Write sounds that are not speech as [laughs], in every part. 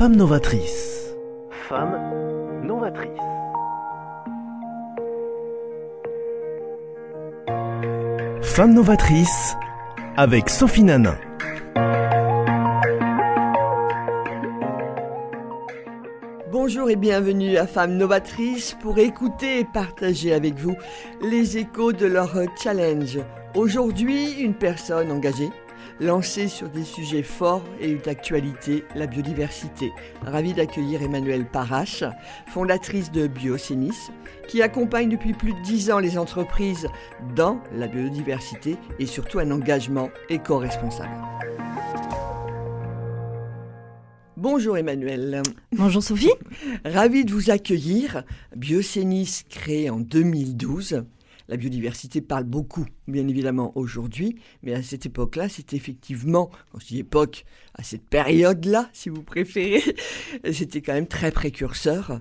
Femme novatrice. Femme novatrice. Femme novatrice avec Sophie Nanin. Bonjour et bienvenue à Femmes Novatrices pour écouter et partager avec vous les échos de leur challenge. Aujourd'hui, une personne engagée, lancée sur des sujets forts et d'actualité, la biodiversité. Ravi d'accueillir Emmanuelle Parache, fondatrice de Biocénis, qui accompagne depuis plus de dix ans les entreprises dans la biodiversité et surtout un engagement éco-responsable. Bonjour Emmanuel. Bonjour Sophie. Ravi de vous accueillir. Biocénis créé en 2012. La biodiversité parle beaucoup, bien évidemment, aujourd'hui, mais à cette époque-là, c'était effectivement, quand je dis époque, à cette période-là, si vous préférez, [laughs] c'était quand même très précurseur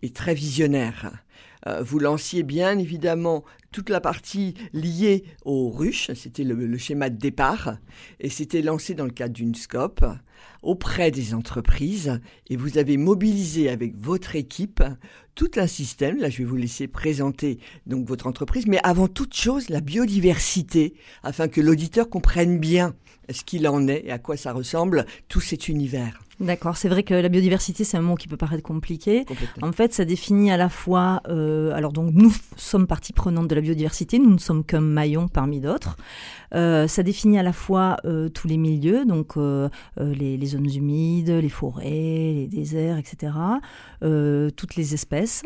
et très visionnaire. Euh, vous lanciez bien évidemment toute la partie liée aux ruches, c'était le, le, schéma de départ, et c'était lancé dans le cadre d'une scope auprès des entreprises, et vous avez mobilisé avec votre équipe tout un système. Là, je vais vous laisser présenter donc votre entreprise, mais avant toute chose, la biodiversité, afin que l'auditeur comprenne bien ce qu'il en est et à quoi ça ressemble tout cet univers. D'accord, c'est vrai que la biodiversité, c'est un mot qui peut paraître compliqué. En fait, ça définit à la fois, euh, alors donc nous sommes partie prenante de la biodiversité, nous ne sommes qu'un maillon parmi d'autres. Euh, ça définit à la fois euh, tous les milieux, donc les, les, zones humides, les forêts, les déserts, etc., toutes les espèces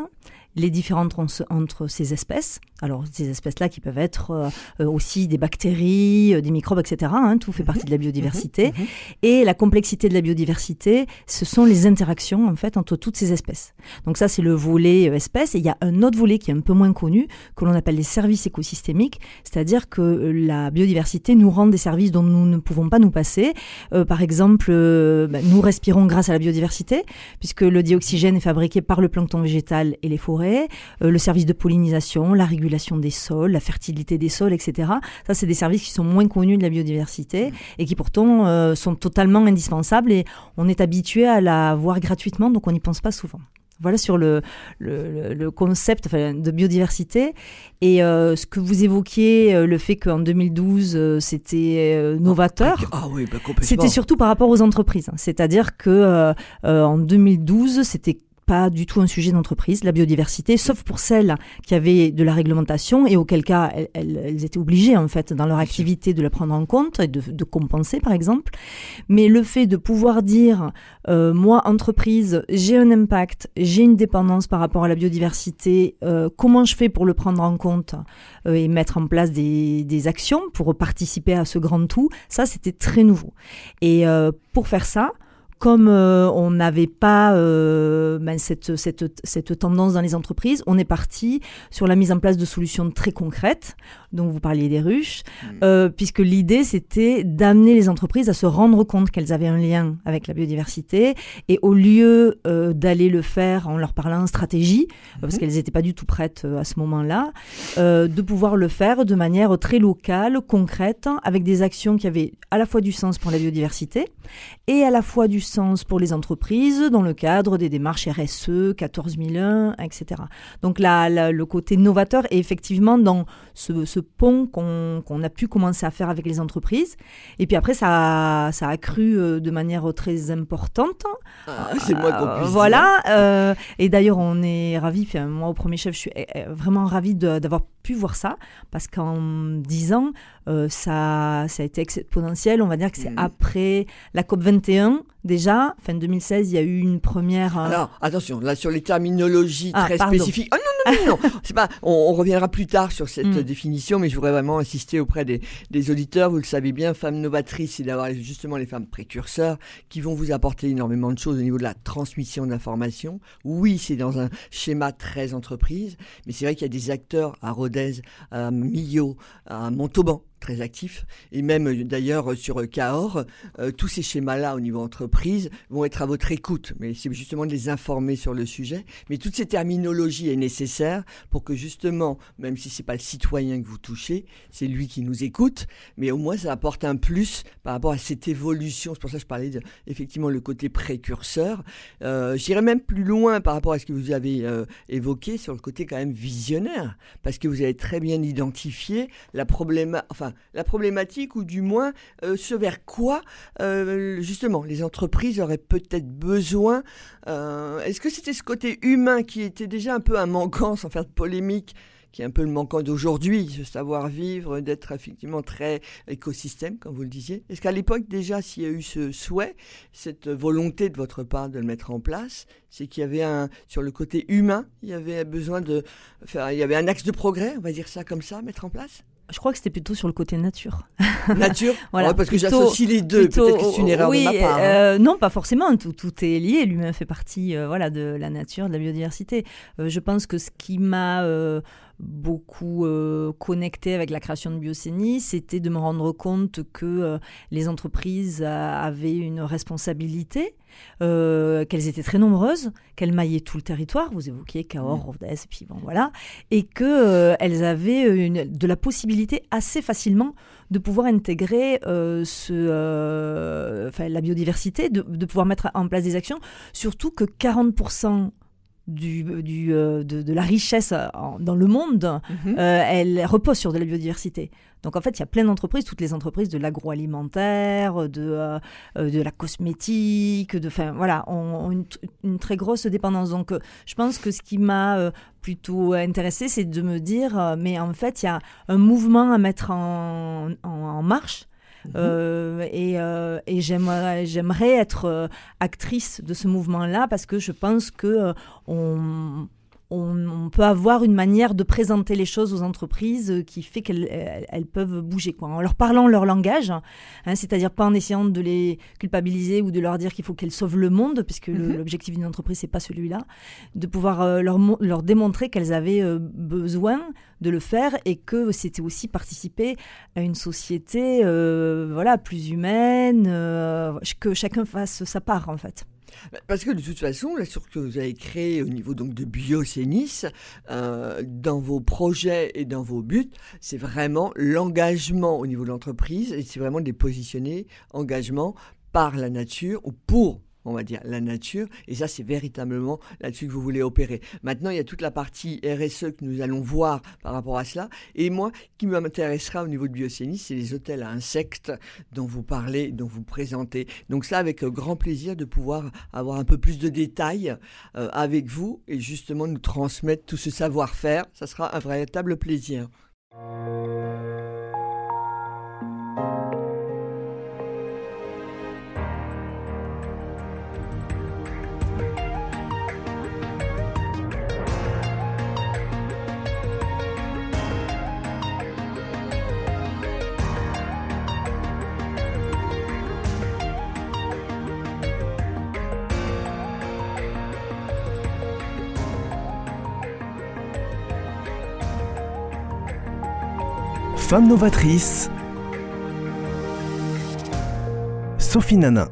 les différences entre ces espèces. Alors, ces espèces-là qui peuvent être euh, aussi des bactéries, euh, des microbes, etc. Hein, tout fait partie de la biodiversité. Mmh, mmh. Et la complexité de la biodiversité, ce sont les interactions, en fait, entre toutes ces espèces. Donc ça, c'est le volet euh, espèces. Et il y a un autre volet qui est un peu moins connu, que l'on appelle les services écosystémiques. C'est-à-dire que la biodiversité nous rend des services dont nous ne pouvons pas nous passer. Euh, par exemple, euh, bah, nous respirons grâce à la biodiversité, puisque le dioxygène est fabriqué par le plancton végétal et les forêts euh, le service de pollinisation, la régulation des sols, la fertilité des sols, etc. Ça, c'est des services qui sont moins connus de la biodiversité et qui pourtant euh, sont totalement indispensables et on est habitué à la voir gratuitement, donc on n'y pense pas souvent. Voilà sur le, le, le concept enfin, de biodiversité. Et euh, ce que vous évoquiez, euh, le fait qu'en 2012, euh, c'était novateur, ah, oui, bah, c'était surtout par rapport aux entreprises. C'est-à-dire que en 2012, c'était pas du tout un sujet d'entreprise, la biodiversité, sauf pour celles qui avaient de la réglementation et auquel cas elles, elles, elles étaient obligées en fait dans leur activité de la prendre en compte et de, de compenser par exemple. Mais le fait de pouvoir dire euh, moi entreprise j'ai un impact, j'ai une dépendance par rapport à la biodiversité, euh, comment je fais pour le prendre en compte euh, et mettre en place des, des, actions pour participer à ce grand tout, ça c'était très nouveau. Et euh, pour faire ça, comme euh, on n'avait pas euh, ben, cette, cette, cette, tendance dans les entreprises, on est parti sur la mise en place de solutions très concrètes, dont vous parliez des ruches, mmh. euh, puisque l'idée c'était d'amener les entreprises à se rendre compte qu'elles avaient un lien avec la biodiversité, et au lieu d'aller le faire en leur parlant stratégie, mmh. parce qu'elles n'étaient pas du tout prêtes à ce moment-là, de pouvoir le faire de manière très locale, concrète, avec des actions qui avaient à la fois du sens pour la biodiversité et à la fois du sens pour les entreprises dans le cadre des démarches RSE, 14001, etc. Donc là, là, le côté novateur est effectivement dans ce, ce pont qu'on qu a pu commencer à faire avec les entreprises. Et puis après, ça, ça a cru euh, de manière très importante. Ah, C'est moi qu'on euh, Voilà. Euh, et d'ailleurs, on est ravis, enfin, moi au premier chef, je suis eh, vraiment ravie d'avoir pu voir ça, parce qu'en 10 ans, euh, ça, ça a été exponentiel. On va dire que c'est mmh. après la COP 21 déjà, fin 2016, il y a eu une première. Euh... Alors attention, là sur les terminologies ah, très pardon. spécifiques. Oh non non non, non. [laughs] c'est pas. On, on, reviendra plus tard sur cette mmh. définition, mais je voudrais vraiment insister auprès des, des auditeurs. Vous le savez bien, femmes novatrices, c'est d'avoir justement les femmes précurseurs qui vont vous apporter énormément de choses au niveau de la transmission d'informations. Oui, c'est dans un schéma très entreprise, mais c'est vrai qu'il y a des acteurs à À Millau, à Montauban très actif. Et même euh, d'ailleurs sur euh, Cahors, euh, tous ces schémas-là au niveau entreprise vont être à votre écoute. Mais c'est justement de les informer sur le sujet. Mais toute cette terminologie est nécessaire pour que justement, même si c'est pas le citoyen que vous touchez, c'est lui qui nous écoute. Mais au moins, ça apporte un plus par rapport à cette évolution. C'est pour ça que je parlais effectivement le côté précurseur. Euh, J'irais même plus loin par rapport à ce que vous avez évoqué sur le côté quand même visionnaire, parce que vous avez très bien identifié la problématique, enfin la problématique ou du moins euh, ce vers quoi euh, justement les entreprises auraient peut-être besoin. Euh, est-ce que c'était ce côté humain qui était déjà un peu un manquant, sans faire de polémique qui est un peu le manquant d'aujourd'hui, ce savoir-vivre, d'être effectivement très écosystème, comme vous le disiez? Est-ce qu'à l'époque, déjà, s'il y a eu ce souhait, cette volonté de votre part de le mettre en place, c'est qu'il y avait un, sur le côté humain, il y avait besoin de faire, il y avait un axe de progrès, on va dire ça comme ça, mettre en place? Je crois que c'était plutôt sur le côté nature. [laughs] Nature? Voilà, Parce que j'associe les deux. Peut-être que c'est une erreur oui, de ma part. Hein. Euh, non, pas forcément. Tout, tout est lié. L'humain fait partie euh, voilà, de la nature, de la biodiversité. Euh, je pense que ce qui m'a beaucoup euh, connecté avec la création de Biocénie, c'était de me rendre compte que euh, les entreprises avaient une responsabilité, euh, qu'elles étaient très nombreuses, qu'elles maillaient tout le territoire, vous évoquiez Cahors, Rodez, et puis bon voilà, et qu'elles avaient une, de la possibilité assez facilement de pouvoir intégrer ce, la biodiversité, de, de pouvoir mettre en place des actions, surtout que 40% du, du euh, de, la richesse euh, dans le monde, mhm. euh, elle repose sur de la biodiversité. Donc en fait, il y a plein d'entreprises, toutes les entreprises de l'agroalimentaire, de, de la cosmétique, de, enfin voilà, ont, une, très grosse dépendance. Donc je pense que ce qui m'a plutôt intéressé, c'est de me dire, mais en fait, il y a un mouvement à mettre en, en marche. Euh, et, euh, et j'aimerais être euh, actrice de ce mouvement-là parce que je pense que on, on, peut avoir une manière de présenter les choses aux entreprises qui fait qu'elles elles, peuvent bouger, quoi, en leur parlant leur langage, hein, c'est-à-dire pas en essayant de les culpabiliser ou de leur dire qu'il faut qu'elles sauvent le monde, puisque mhm. l'objectif d'une entreprise c'est pas celui-là, de pouvoir euh, leur, leur démontrer qu'elles avaient euh, besoin de le faire et que c'était aussi participer à une société euh, voilà plus humaine, que chacun fasse sa part en fait. Parce que de toute façon, la structure que vous avez créée au niveau donc de Biocénis, euh, dans vos projets et dans vos buts, c'est vraiment l'engagement au niveau de l'entreprise et c'est vraiment des positionnés engagement par la nature ou pour on va dire, la nature. Et ça, c'est véritablement là-dessus que vous voulez opérer. Maintenant, il y a toute la partie RSE que nous allons voir par rapport à cela. Et moi, qui m'intéressera au niveau de biocénie, c'est les hôtels à insectes dont vous parlez, dont vous présentez. Donc ça, avec euh, grand plaisir de pouvoir avoir un peu plus de détails euh, avec vous et justement nous transmettre tout ce savoir-faire. Ça sera un véritable plaisir. Femme novatrice. Sophie Nana.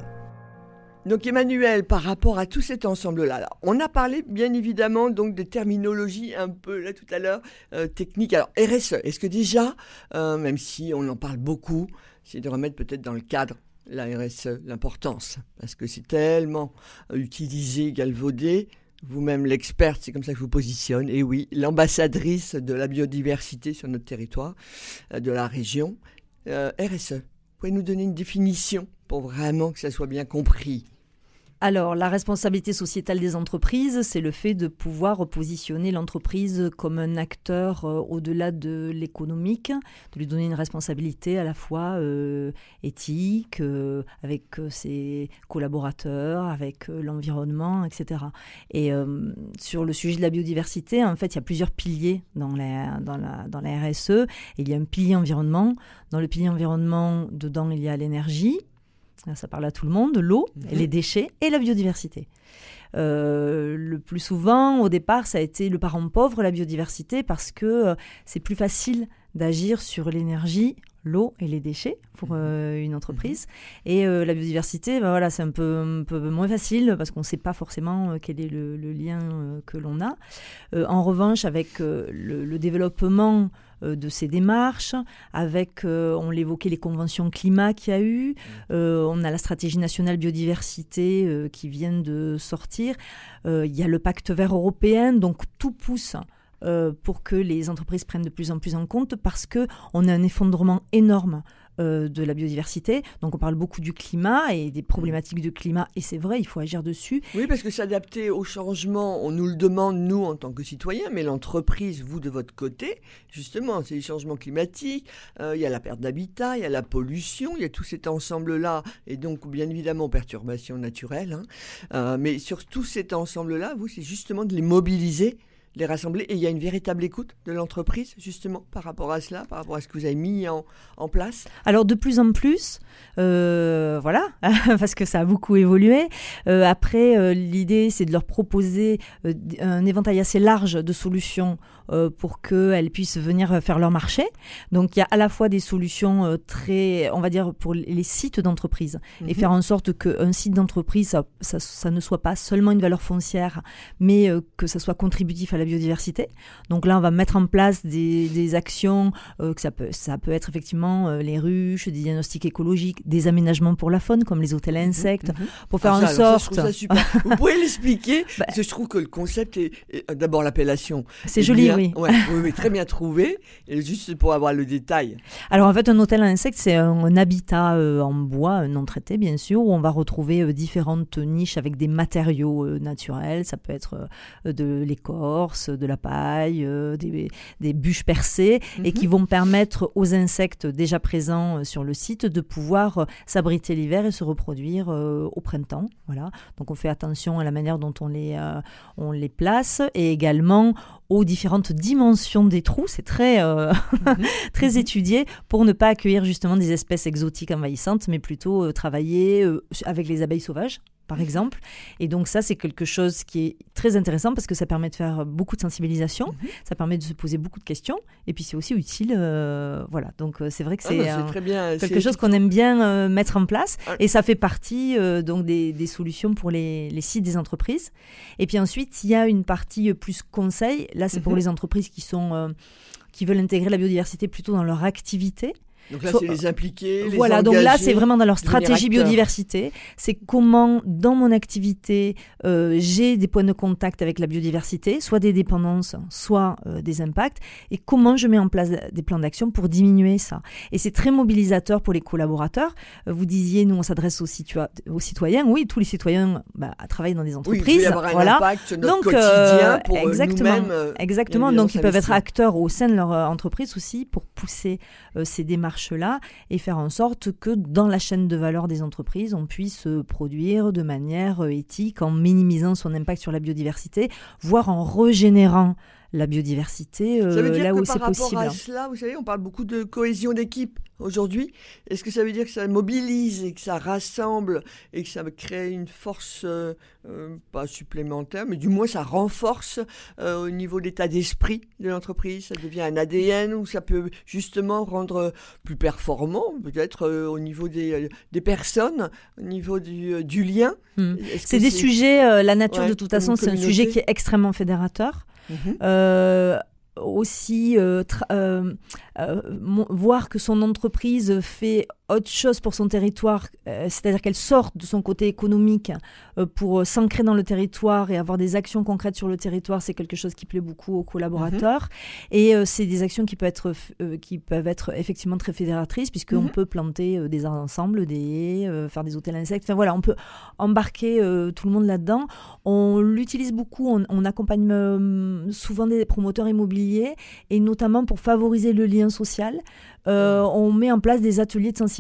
Donc Emmanuel, par rapport à tout cet ensemble-là, on a parlé bien évidemment donc de terminologie un peu là tout à l'heure euh, technique. Alors RSE, est-ce que déjà, euh, même si on en parle beaucoup, c'est de remettre peut-être dans le cadre la RSE, l'importance, parce que c'est tellement utilisé, galvaudé, vous-même l'experte, c'est comme ça que je vous positionne. Et oui, l'ambassadrice de la biodiversité sur notre territoire, euh, de la région. Euh, RSE, vous pouvez nous donner une définition pour vraiment que ça soit bien compris alors, la responsabilité sociétale des entreprises, c'est le fait de pouvoir positionner l'entreprise comme un acteur euh, au-delà de l'économique, de lui donner une responsabilité à la fois euh, éthique, euh, avec ses collaborateurs, avec l'environnement, etc. Et sur le sujet de la biodiversité, en fait, il y a plusieurs piliers dans dans dans la RSE. Il y a un pilier environnement. Dans le pilier environnement, dedans, il y a l'énergie ça parle à tout le monde, l'eau, mhm. les déchets et la biodiversité. Euh, le plus souvent, au départ, ça a été le parent pauvre, la biodiversité, parce que euh, c'est plus facile d'agir sur l'énergie, l'eau et les déchets pour Mhm. euh, une entreprise. Et euh, la biodiversité, ben voilà, c'est un peu, un peu moins facile parce qu'on ne sait pas forcément euh, quel est le, le lien que l'on a. En revanche, avec le, le développement de ces démarches, avec, on l'évoquait, les conventions climat qu'il y a eu, euh, on a la stratégie nationale biodiversité qui vient de sortir, il y a le pacte vert européen, donc tout pousse euh, pour que les entreprises prennent de plus en plus en compte parce que on a un effondrement énorme euh, de la biodiversité. Donc on parle beaucoup du climat et des problématiques de climat et c'est vrai, il faut agir dessus. Oui, parce que s'adapter au changement, on nous le demande, nous, en tant que citoyens, mais l'entreprise, vous, de votre côté, justement, c'est les changements climatiques, euh, il y a la perte d'habitat, il y a la pollution, il y a tout cet ensemble-là, et donc, bien évidemment, perturbations naturelles. hein. Euh, mais sur tout cet ensemble-là, vous, c'est justement de les mobiliser, les rassembler, et il y a une véritable écoute de l'entreprise, justement, par rapport à cela, par rapport à ce que vous avez mis en, en place. Alors de plus en plus, euh, voilà, [laughs] parce que ça a beaucoup évolué. Euh, après, euh, l'idée, c'est de leur proposer un éventail assez large de solutions pour qu'elles puissent venir faire leur marché. Donc il y a à la fois des solutions très, on va dire, pour les sites d'entreprise et Mhm. faire en sorte qu'un site d'entreprise, ça, ça- ça ne soit pas seulement une valeur foncière, mais que ça soit contributif à la biodiversité. Donc là, on va mettre en place des, des actions, euh, que ça peut, ça peut être effectivement euh, les ruches, des diagnostics écologiques, des aménagements pour la faune, comme les hôtels à insectes, Mhm. pour faire Ah, en ça, je sorte... trouve ça super. Vous [laughs] pouvez l'expliquer Bah. Je trouve que le concept est, est- euh, d'abord l'appellation. C'est est joli, bien- oui. ouais, oui, très bien trouvé. Et juste pour avoir le détail. Alors en fait, un hôtel à insectes, c'est un, un habitat euh, en bois, non traité bien sûr, où on va retrouver différentes niches avec des matériaux naturels. Ça peut être de l'écorce, de la paille, euh, des, des bûches percées, et Mhm. qui vont permettre aux insectes déjà présents euh, sur le site de pouvoir euh, s'abriter l'hiver et se reproduire au printemps. Voilà. Donc on fait attention à la manière dont on les, on les place et également aux différentes dimensions des trous. C'est très, euh, [laughs] très Mhm. étudié pour ne pas accueillir justement des espèces exotiques envahissantes, mais plutôt euh, travailler euh, avec les abeilles sauvages par exemple. Et donc ça, c'est quelque chose qui est très intéressant parce que ça permet de faire beaucoup de sensibilisation, Mhm. ça permet de se poser beaucoup de questions, et puis c'est aussi utile. euh, voilà, donc euh, c'est vrai que Ah, c'est bah, euh, bien. quelque c'est- chose qu'on aime bien euh, mettre en place Ah. et ça fait partie donc des, des solutions pour les, les sites des entreprises. Et puis ensuite, il y a une partie plus conseil. Là, c'est pour Mhm. les entreprises qui sont qui veulent intégrer la biodiversité plutôt dans leur activité. Donc là, c'est les impliquer. les Voilà, donc là, c'est vraiment dans leur stratégie biodiversité. C'est comment, dans mon activité, euh, j'ai des points de contact avec la biodiversité, soit des dépendances, soit euh, des impacts, et comment je mets en place des plans d'action pour diminuer ça. Et c'est très mobilisateur pour les collaborateurs. Euh, Vous disiez, nous, on s'adresse aux, aux citoyens. Oui, tous les citoyens bah, travaillent dans des Oui, entreprises. y avoir un voilà. impact notre Donc, quotidien euh, pour euh, exactement, euh, Exactement, donc ils peuvent être acteurs au sein de leur euh, entreprise aussi pour pousser euh, ces et faire en sorte que dans la chaîne de valeur des entreprises, on puisse euh, produire de manière euh, éthique en minimisant son impact sur la biodiversité, voire en régénérant la biodiversité euh, Ça veut dire là que où par c'est rapport possible. à cela, vous savez, on parle beaucoup de cohésion d'équipe aujourd'hui. Est-ce que ça veut dire que ça mobilise et que ça rassemble et que ça crée une force, euh, euh, pas supplémentaire, mais du moins ça renforce euh, au niveau de l'état d'esprit de l'entreprise? Ça devient un ADN ou ça peut justement rendre plus performant, peut-être euh, au niveau des, des personnes, au niveau du, du lien? Hmm. C'est des sujets, la nature Ouais, de toute façon, c'est un sujet qui est extrêmement fédérateur. Mhm. Euh, aussi euh, euh, voir que son entreprise fait autre chose pour son territoire, euh, c'est-à-dire qu'elle sort de son côté économique euh, pour euh, s'ancrer dans le territoire et avoir des actions concrètes sur le territoire, c'est quelque chose qui plaît beaucoup aux collaborateurs. Et euh, c'est des actions qui peuvent être, qui peuvent être effectivement très fédératrices, puisqu'on Mhm. peut planter des arbres ensemble, des faire des hôtels insectes. Enfin voilà, on peut embarquer tout le monde là-dedans. On l'utilise beaucoup, on, on accompagne souvent des promoteurs immobiliers, et notamment pour favoriser le lien social. On met en place des ateliers de sensibilisation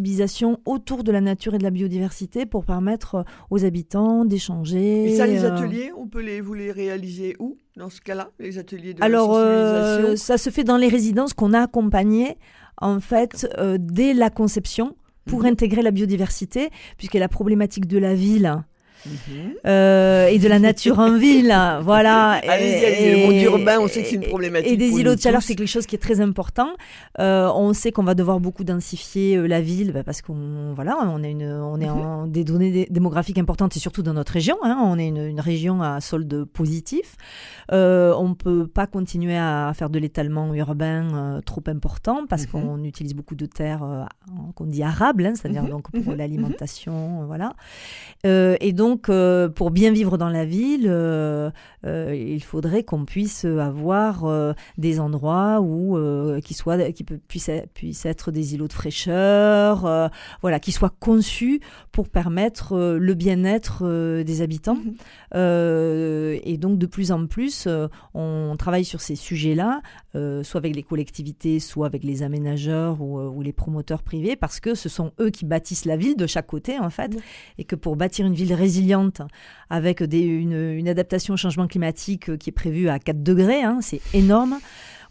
autour de la nature et de la biodiversité pour permettre euh, aux habitants d'échanger. Et ça, les euh, ateliers, on peut les, vous les réaliser où dans ce cas-là, les ateliers de Alors, euh, sensibilisation ça se fait dans les résidences qu'on a accompagnées, en fait, euh, dès la conception pour Mhm. intégrer la biodiversité, puisque la problématique de la ville euh, et de la nature en ville. Voilà. [laughs] Allez-y, allez le monde urbain, on sait que c'est une problématique. Et des îlots de chaleur, c'est quelque chose qui est très important. Euh, on sait qu'on va devoir beaucoup densifier euh, la ville bah, parce qu'on voilà, on est, une, on est en des données dé- démographiques importantes et surtout dans notre région. hein. on est une, une région à solde positif. On ne peut pas continuer à faire de l'étalement urbain trop important parce Mhm. qu'on utilise beaucoup de terres qu'on dit arables, hein, c'est-à-dire Mhm, donc pour mhm, l'alimentation, voilà. Et donc, euh, pour bien vivre dans la ville, euh, euh, il faudrait qu'on puisse avoir des endroits où qui soient, qui puissent, être- puissent être des îlots de fraîcheur, voilà, qui soient conçus pour permettre le bien-être des habitants. Mhm. Et donc, de plus en plus, on travaille sur ces sujets-là, soit avec les collectivités, soit avec les aménageurs ou, ou les promoteurs privés, parce que ce sont eux qui bâtissent la ville de chaque côté, en fait, et que pour bâtir une ville résiliente, avec une adaptation au changement climatique euh, qui est prévue à 4 degrés, hein, c'est énorme.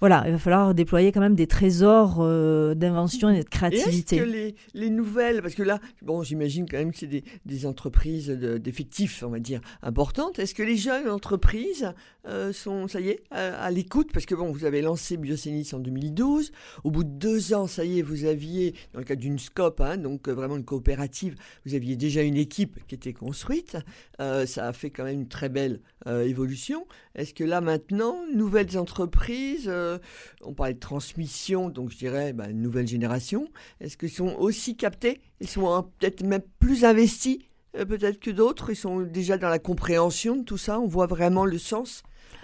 Voilà, il va falloir déployer quand même des trésors euh, d'invention et de créativité. est-ce que les, les nouvelles, parce que là, bon, j'imagine quand même que c'est des, entreprises de- d'effectifs, on va dire, importantes. Est-ce que les jeunes entreprises euh, sont, ça y est, à, l'écoute? Parce que bon, vous avez lancé Biosénis en 2012. Au bout de deux ans, ça y est, vous aviez, dans le cadre d'une SCOP, hein, donc euh, vraiment une coopérative, vous aviez déjà une équipe qui était construite. Ça a fait quand même une très belle évolution. Est-ce que là maintenant, nouvelles entreprises, on parlait de transmission, donc je dirais bah, une nouvelle génération, est-ce qu'ils sont aussi captés Ils sont peut-être même plus investis euh, peut-être que d'autres? Ils sont déjà dans la compréhension de tout ça? On voit vraiment le sens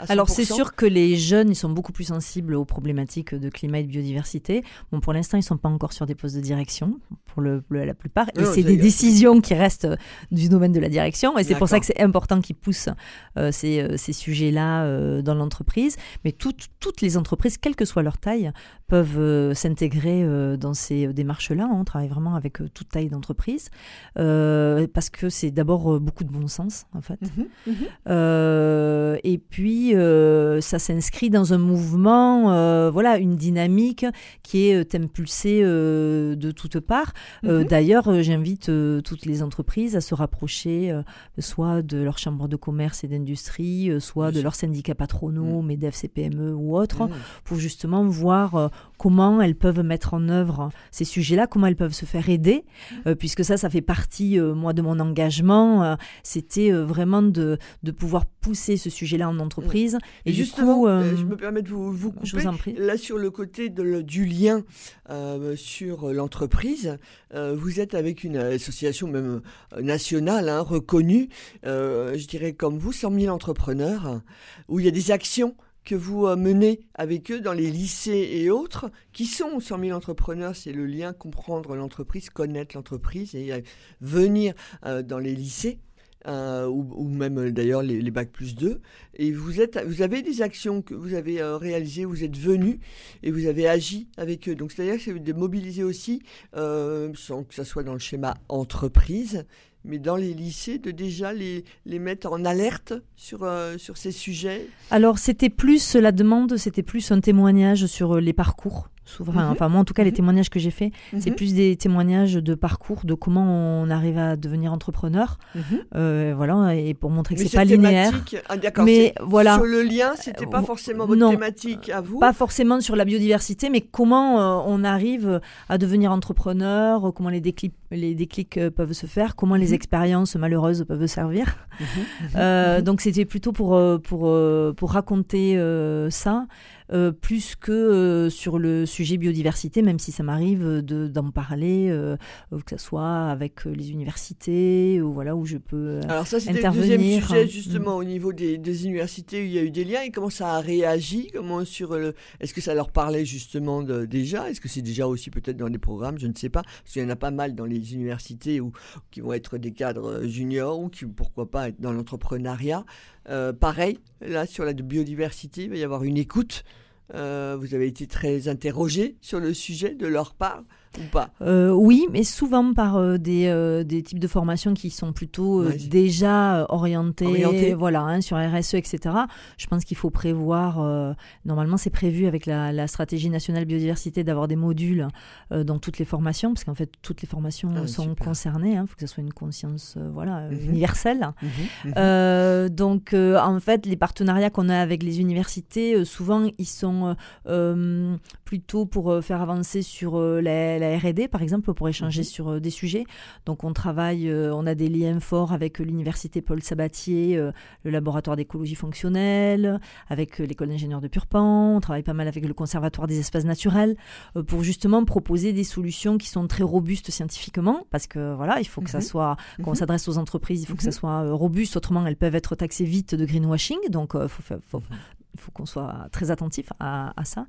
Alors c'est 100%? sûr que les jeunes, ils sont beaucoup plus sensibles aux problématiques de climat et de biodiversité. Bon, pour l'instant, ils sont pas encore sur des postes de direction, pour le, le- la plupart. Et c'est des décisions qui restent euh, du domaine de la direction. Et c'est pour ça que c'est important qu'ils poussent euh, ces, euh, ces sujets-là euh, dans l'entreprise. Mais toutes, toutes les entreprises, quelle que soit leur taille, peuvent euh, s'intégrer dans ces démarches-là. On travaille vraiment avec toute taille d'entreprise. Parce que c'est d'abord beaucoup de bon sens, en fait. Mhm, mhm. Et puis, euh, ça s'inscrit dans un mouvement, euh, voilà, une dynamique qui est euh, impulsée euh, de toutes parts. Mhm. D'ailleurs, j'invite toutes les entreprises à se rapprocher soit de leur chambre de commerce et d'industrie, soit de leurs syndicats patronaux, MEDEF, CPME ou autres, Mhm. pour justement voir comment elles peuvent mettre en œuvre ces sujets-là, comment elles peuvent se faire aider, euh, puisque ça, ça fait partie, moi, de mon engagement. C'était vraiment de, de pouvoir pousser ce sujet-là en entreprise. Et justement, coup, euh, euh, je me permets de vous, vous couper. je vous en prie. Là, sur le côté de du lien euh, sur l'entreprise, euh, vous êtes avec une association même nationale, hein, reconnue, je dirais comme vous, 100 000 entrepreneurs, où il y a des actions que vous menez avec eux dans les lycées et autres, qui sont 100 000 entrepreneurs, c'est le lien comprendre l'entreprise, connaître l'entreprise et venir dans les lycées. Euh, ou, ou même euh, d'ailleurs les, les bacs plus 2 et vous êtes vous avez des actions que vous avez euh, réalisées vous êtes venu et vous avez agi avec eux. Donc c'est-à-dire que c'est de mobiliser aussi euh, sans que ça soit dans le schéma entreprise mais dans les lycées de déjà les, les mettre en alerte sur, sur ces sujets. Alors, c'était plus la demande, c'était plus un témoignage sur les parcours. Souvent, Mhm. Enfin, moi, en tout cas, les Mhm. témoignages que j'ai faits, c'est Mhm. plus des témoignages de parcours, de comment on arrive à devenir entrepreneur. Euh, voilà, et pour montrer que c'est pas linéaire. ah, Mais voilà. sur le lien c'était pas Euh, forcément votre non. thématique à vous Pas forcément sur la biodiversité, mais comment euh, on arrive à devenir entrepreneur, euh, comment les déclics, les déclics euh, peuvent se faire, comment les expériences malheureuses peuvent servir. Euh, donc c'était plutôt pour, euh, pour, euh, pour raconter euh, ça, euh, plus que euh, sur le sujet biodiversité, même si ça m'arrive de- d'en parler, euh, euh, que ce soit avec euh, les universités, ou voilà, où je peux... euh, Alors ça, c'était le deuxième intervenir. sujet Mm. justement au niveau des, des universités où il y a eu des liens. Et comment ça a réagi Comment sur le Est-ce que ça leur parlait justement de- déjà? Est-ce que c'est déjà aussi peut-être dans des programmes? Je ne sais pas. Parce qu'il y en a pas mal dans les universités où, qui vont être des cadres euh, juniors ou qui pourquoi pas être dans l'entrepreneuriat. Euh, pareil, là sur la biodiversité, il va y avoir une écoute. Euh, vous avez été très interrogé sur le sujet de leur part. Ou pas euh, Oui, mais souvent par euh, des, euh, des types de formations qui sont plutôt déjà orientées, Orientées. voilà, hein, sur RSE, etc. Je pense qu'il faut prévoir, normalement c'est prévu avec la, la stratégie nationale biodiversité d'avoir des modules dans toutes les formations, parce qu'en fait toutes les formations Ah, sont super. concernées, il faut que ce soit une conscience voilà, Mhm. universelle. Mhm. Euh, donc, en fait, les partenariats qu'on a avec les universités, souvent, ils sont plutôt pour faire avancer sur euh, la, R&D, par exemple, pour échanger Mhm. sur euh, des sujets. Donc, on travaille, euh, on a des liens forts avec euh, l'université Paul Sabatier, le laboratoire d'écologie fonctionnelle, avec l'école d'ingénieurs de Purpan. On travaille pas mal avec le conservatoire des espaces naturels pour justement proposer des solutions qui sont très robustes scientifiquement, parce que voilà, il faut que ça Mhm. soit quand on Mhm. s'adresse aux entreprises, il faut que ça Mhm. soit robuste, autrement elles peuvent être taxées vite de greenwashing, donc faut, faut- il faut qu'on soit très attentif à, ça,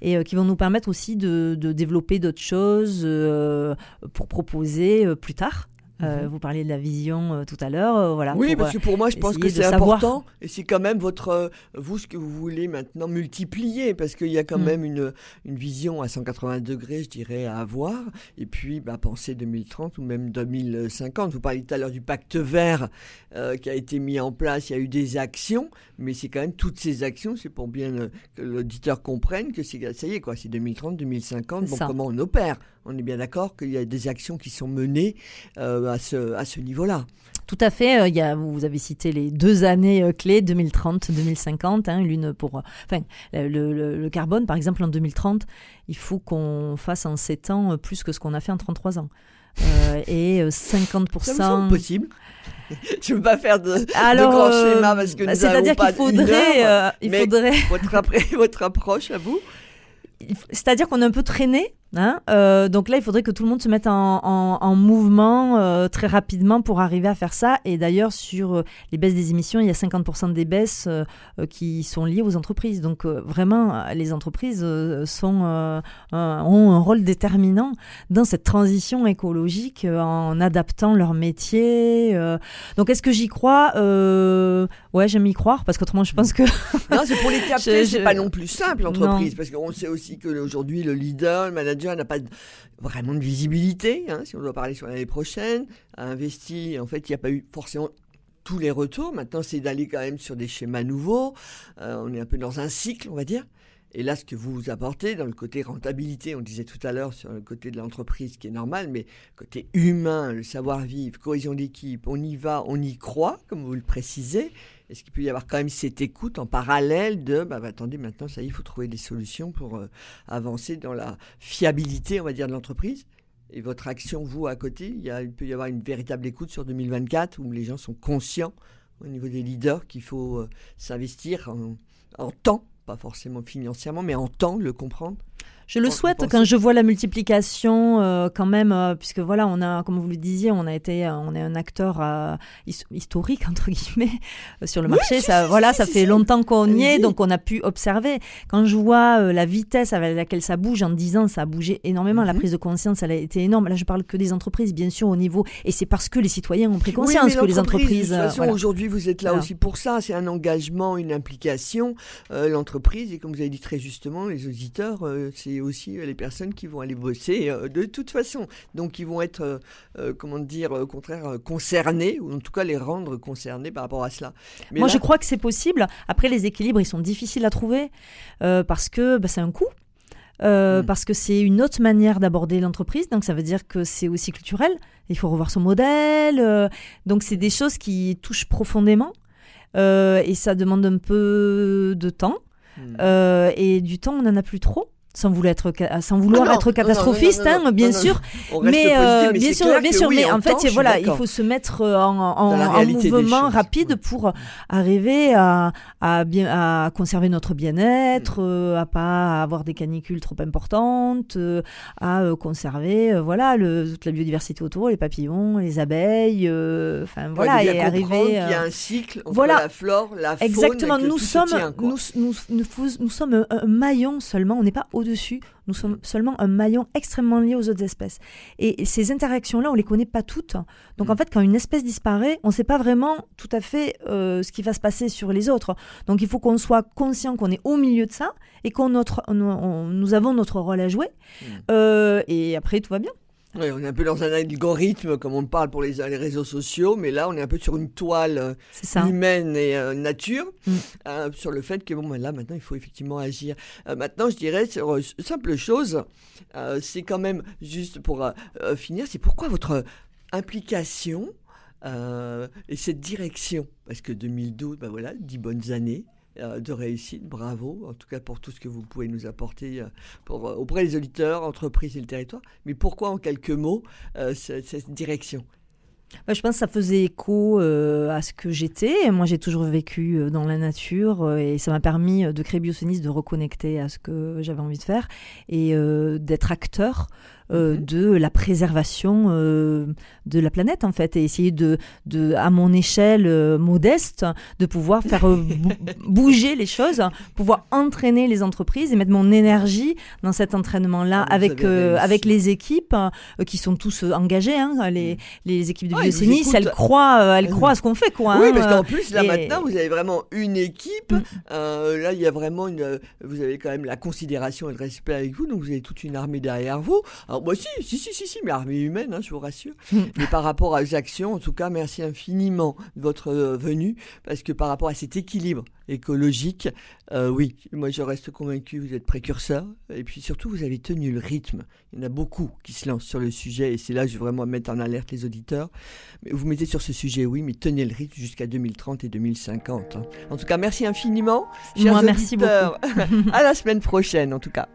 et euh, qui vont nous permettre aussi de, de développer d'autres choses euh, pour proposer euh, plus tard. Euh, Mhm. Vous parliez de la vision euh, tout à l'heure, euh, voilà. Oui, pour, parce que pour moi, je pense que c'est important et c'est quand même votre, vous, ce que vous voulez maintenant multiplier parce qu'il y a quand Mm. même une, une vision à 180 degrés, je dirais, à avoir et puis bah, penser 2030 ou même 2050. Vous parliez tout à l'heure du pacte vert qui a été mis en place, il y a eu des actions, mais c'est quand même toutes ces actions, c'est pour bien que l'auditeur comprenne que c'est, ça y est, quoi, c'est 2030, 2050, C'est bon, ça. comment on opère On est bien d'accord qu'il y a des actions qui sont menées euh, à ce, à ce niveau-là. Tout à fait. euh, il y a, vous avez cité les deux années euh, clés, 2030-2050, hein, l'une pour, enfin, le, le- le carbone, par exemple, en 2030, il faut qu'on fasse en 7 ans plus que ce qu'on a fait en 33 ans. Euh, et euh, 50%. Ça me possible. [laughs] Je ne veux pas faire de, Alors, de grands euh, schémas parce que bah, nous c'est-à-dire n'avons pas qu'il faudrait, heure. euh, il faudrait, [laughs] Votre, approche à vous c'est-à-dire qu'on est un peu traîné. Hein euh, donc là, il faudrait que tout le monde se mette en, en- en mouvement euh, très rapidement pour arriver à faire ça. Et d'ailleurs, sur euh, les baisses des émissions, il y a 50% des baisses qui sont liées aux entreprises. Donc vraiment, les entreprises sont, un- ont un rôle déterminant dans cette transition écologique en adaptant leur métier. Donc est-ce que j'y crois? Ouais, j'aime y croire parce qu'autrement, je pense que Non, c'est pour les capter, [laughs] c'est pas non plus simple l'entreprise parce qu'on sait aussi que aujourd'hui le leader, le manager n'a pas vraiment de visibilité. hein, si on doit parler sur l'année prochaine, a investi, en fait, il n'y a pas eu forcément tous les retours. Maintenant, c'est d'aller quand même sur des schémas nouveaux. Euh, on est un peu dans un cycle, on va dire. Et là, ce que vous apportez dans le côté rentabilité, on disait tout à l'heure sur le côté de l'entreprise, qui est normal, mais côté humain, le savoir-vivre, cohésion d'équipe, on y va, on y croit, comme vous le précisez. Est-ce qu'il peut y avoir quand même cette écoute en parallèle de, bah, bah, attendez, maintenant, ça y est, il faut trouver des solutions pour euh, avancer dans la fiabilité, on va dire, de l'entreprise? Et votre action, vous, à côté, il, peut y avoir une véritable écoute sur 2024 où les gens sont conscients au niveau des leaders qu'il faut euh, s'investir en, en temps, pas forcément financièrement, mais en temps, le comprendre? Je le souhaite quand je vois la multiplication, euh, quand même, euh, puisque voilà, on a, comme vous le disiez, on a été, euh, on est un acteur his- historique entre guillemets sur le marché. si, ça, si, voilà, si, ça si, fait longtemps qu'on y est, donc on a pu observer. Quand je vois la vitesse avec laquelle ça bouge en 10 ans, ça a bougé énormément. La Mhm. prise de conscience, elle a été énorme. Là, je parle que des entreprises, bien sûr, au niveau, et c'est parce que les citoyens ont pris conscience Oui, que les entreprises. De toute façon, voilà. aujourd'hui, vous êtes là Voilà. aussi pour ça. C'est un engagement, une implication. L'entreprise, et comme vous avez dit très justement, les auditeurs, euh, c'est aussi euh, les personnes qui vont aller bosser euh, de toute façon. Donc, ils vont être, euh, comment dire, au contraire, concernés, ou en tout cas les rendre concernés par rapport à cela. Mais Moi, là- je crois que c'est possible. Après, les équilibres, ils sont difficiles à trouver parce que bah, c'est un coût. Euh, Mm. Parce que c'est une autre manière d'aborder l'entreprise, donc ça veut dire que c'est aussi culturel. Il faut revoir son modèle. euh, donc c'est des choses qui touchent profondément euh, et ça demande un peu de temps. Hmm. Et du temps, on n'en a plus trop. Sans vouloir être, ca- sans vouloir Ah non, être non, non, catastrophiste, non, non, non, hein, bien sûr. Mais, euh, bien sûr, bien sûr. oui, mais en temps, fait, voilà, il faut se mettre euh, en, mouvement choses, rapide ouais. pour arriver à, à bien à conserver notre bien-être, Mm. euh, à pas avoir des canicules trop importantes, euh, à euh, conserver euh, voilà le, toute la biodiversité autour, les papillons, les abeilles, euh, enfin voilà et arriver. qu'il y a euh, un cycle entre voilà. la flore, la faune, Exactement, nous sommes, tient, nous, nous, nous, fous- nous sommes un, un maillon seulement, on n'est pas au-dessus. Nous sommes seulement un maillon extrêmement lié aux autres espèces. Et ces interactions-là, on les connaît pas toutes. Donc Mm. en fait, quand une espèce disparaît, on ne sait pas vraiment tout à fait euh, ce qui va se passer sur les autres. Donc il faut qu'on soit conscient qu'on est au milieu de ça et qu'on notre, on- on- nous avons notre rôle à jouer. Mm. Euh, et après, tout va bien. Oui, on est un peu dans un algorithme, comme on parle pour les, les réseaux sociaux, mais là, on est un peu sur une toile euh, humaine et euh, nature, Mm. euh, sur le fait que, bon, ben là, maintenant, il faut effectivement agir. Euh, maintenant, je dirais, sur euh, simple chose, c'est quand même, juste pour finir, c'est pourquoi votre implication et cette direction? Parce que 2012, ben voilà, 10 bonnes années. Euh, de réussite, bravo, en tout cas pour tout ce que vous pouvez nous apporter euh, euh, auprès des auditeurs, entreprises et le territoire. Mais pourquoi en quelques mots cette, direction? Ouais, je pense que ça faisait écho à ce que j'étais. Moi, j'ai toujours vécu dans la nature et ça m'a permis de créer Biosonis, de reconnecter à ce que j'avais envie de faire et d'être acteur euh, Mhm. de la préservation euh, de la planète, en fait, et essayer de, de à mon échelle euh, modeste, de pouvoir faire bou- [laughs] bouger les choses, pouvoir entraîner les entreprises et mettre mon énergie dans cet entraînement-là Ah, vous avec, avec les équipes qui sont tous engagées, hein, les, les équipes de Ah, Biosénis, écoutent. elles croient, elles Ah, croient à ce qu'on fait, quoi. Oui, hein, parce qu'en plus, là et- maintenant, vous avez vraiment une équipe. Mm. Là, il y a vraiment une. Vous avez quand même la considération et le respect avec vous, donc vous avez toute une armée derrière vous. Alors, moi, si, si, si, si, si mais armée humaine, hein, je vous rassure. [laughs] Mais par rapport aux actions, en tout cas, merci infiniment de votre euh, venue, parce que par rapport à cet équilibre écologique, euh, oui, moi, je reste convaincu, vous êtes précurseur, et puis surtout, vous avez tenu le rythme. Il y en a beaucoup qui se lancent sur le sujet, et c'est là que je veux vraiment mettre en alerte les auditeurs. Mais vous mettez sur ce sujet, oui, mais tenez le rythme jusqu'à 2030 et 2050. hein. En tout cas, merci infiniment. Chers Moi, merci auditeurs. [laughs] à la semaine prochaine, en tout cas.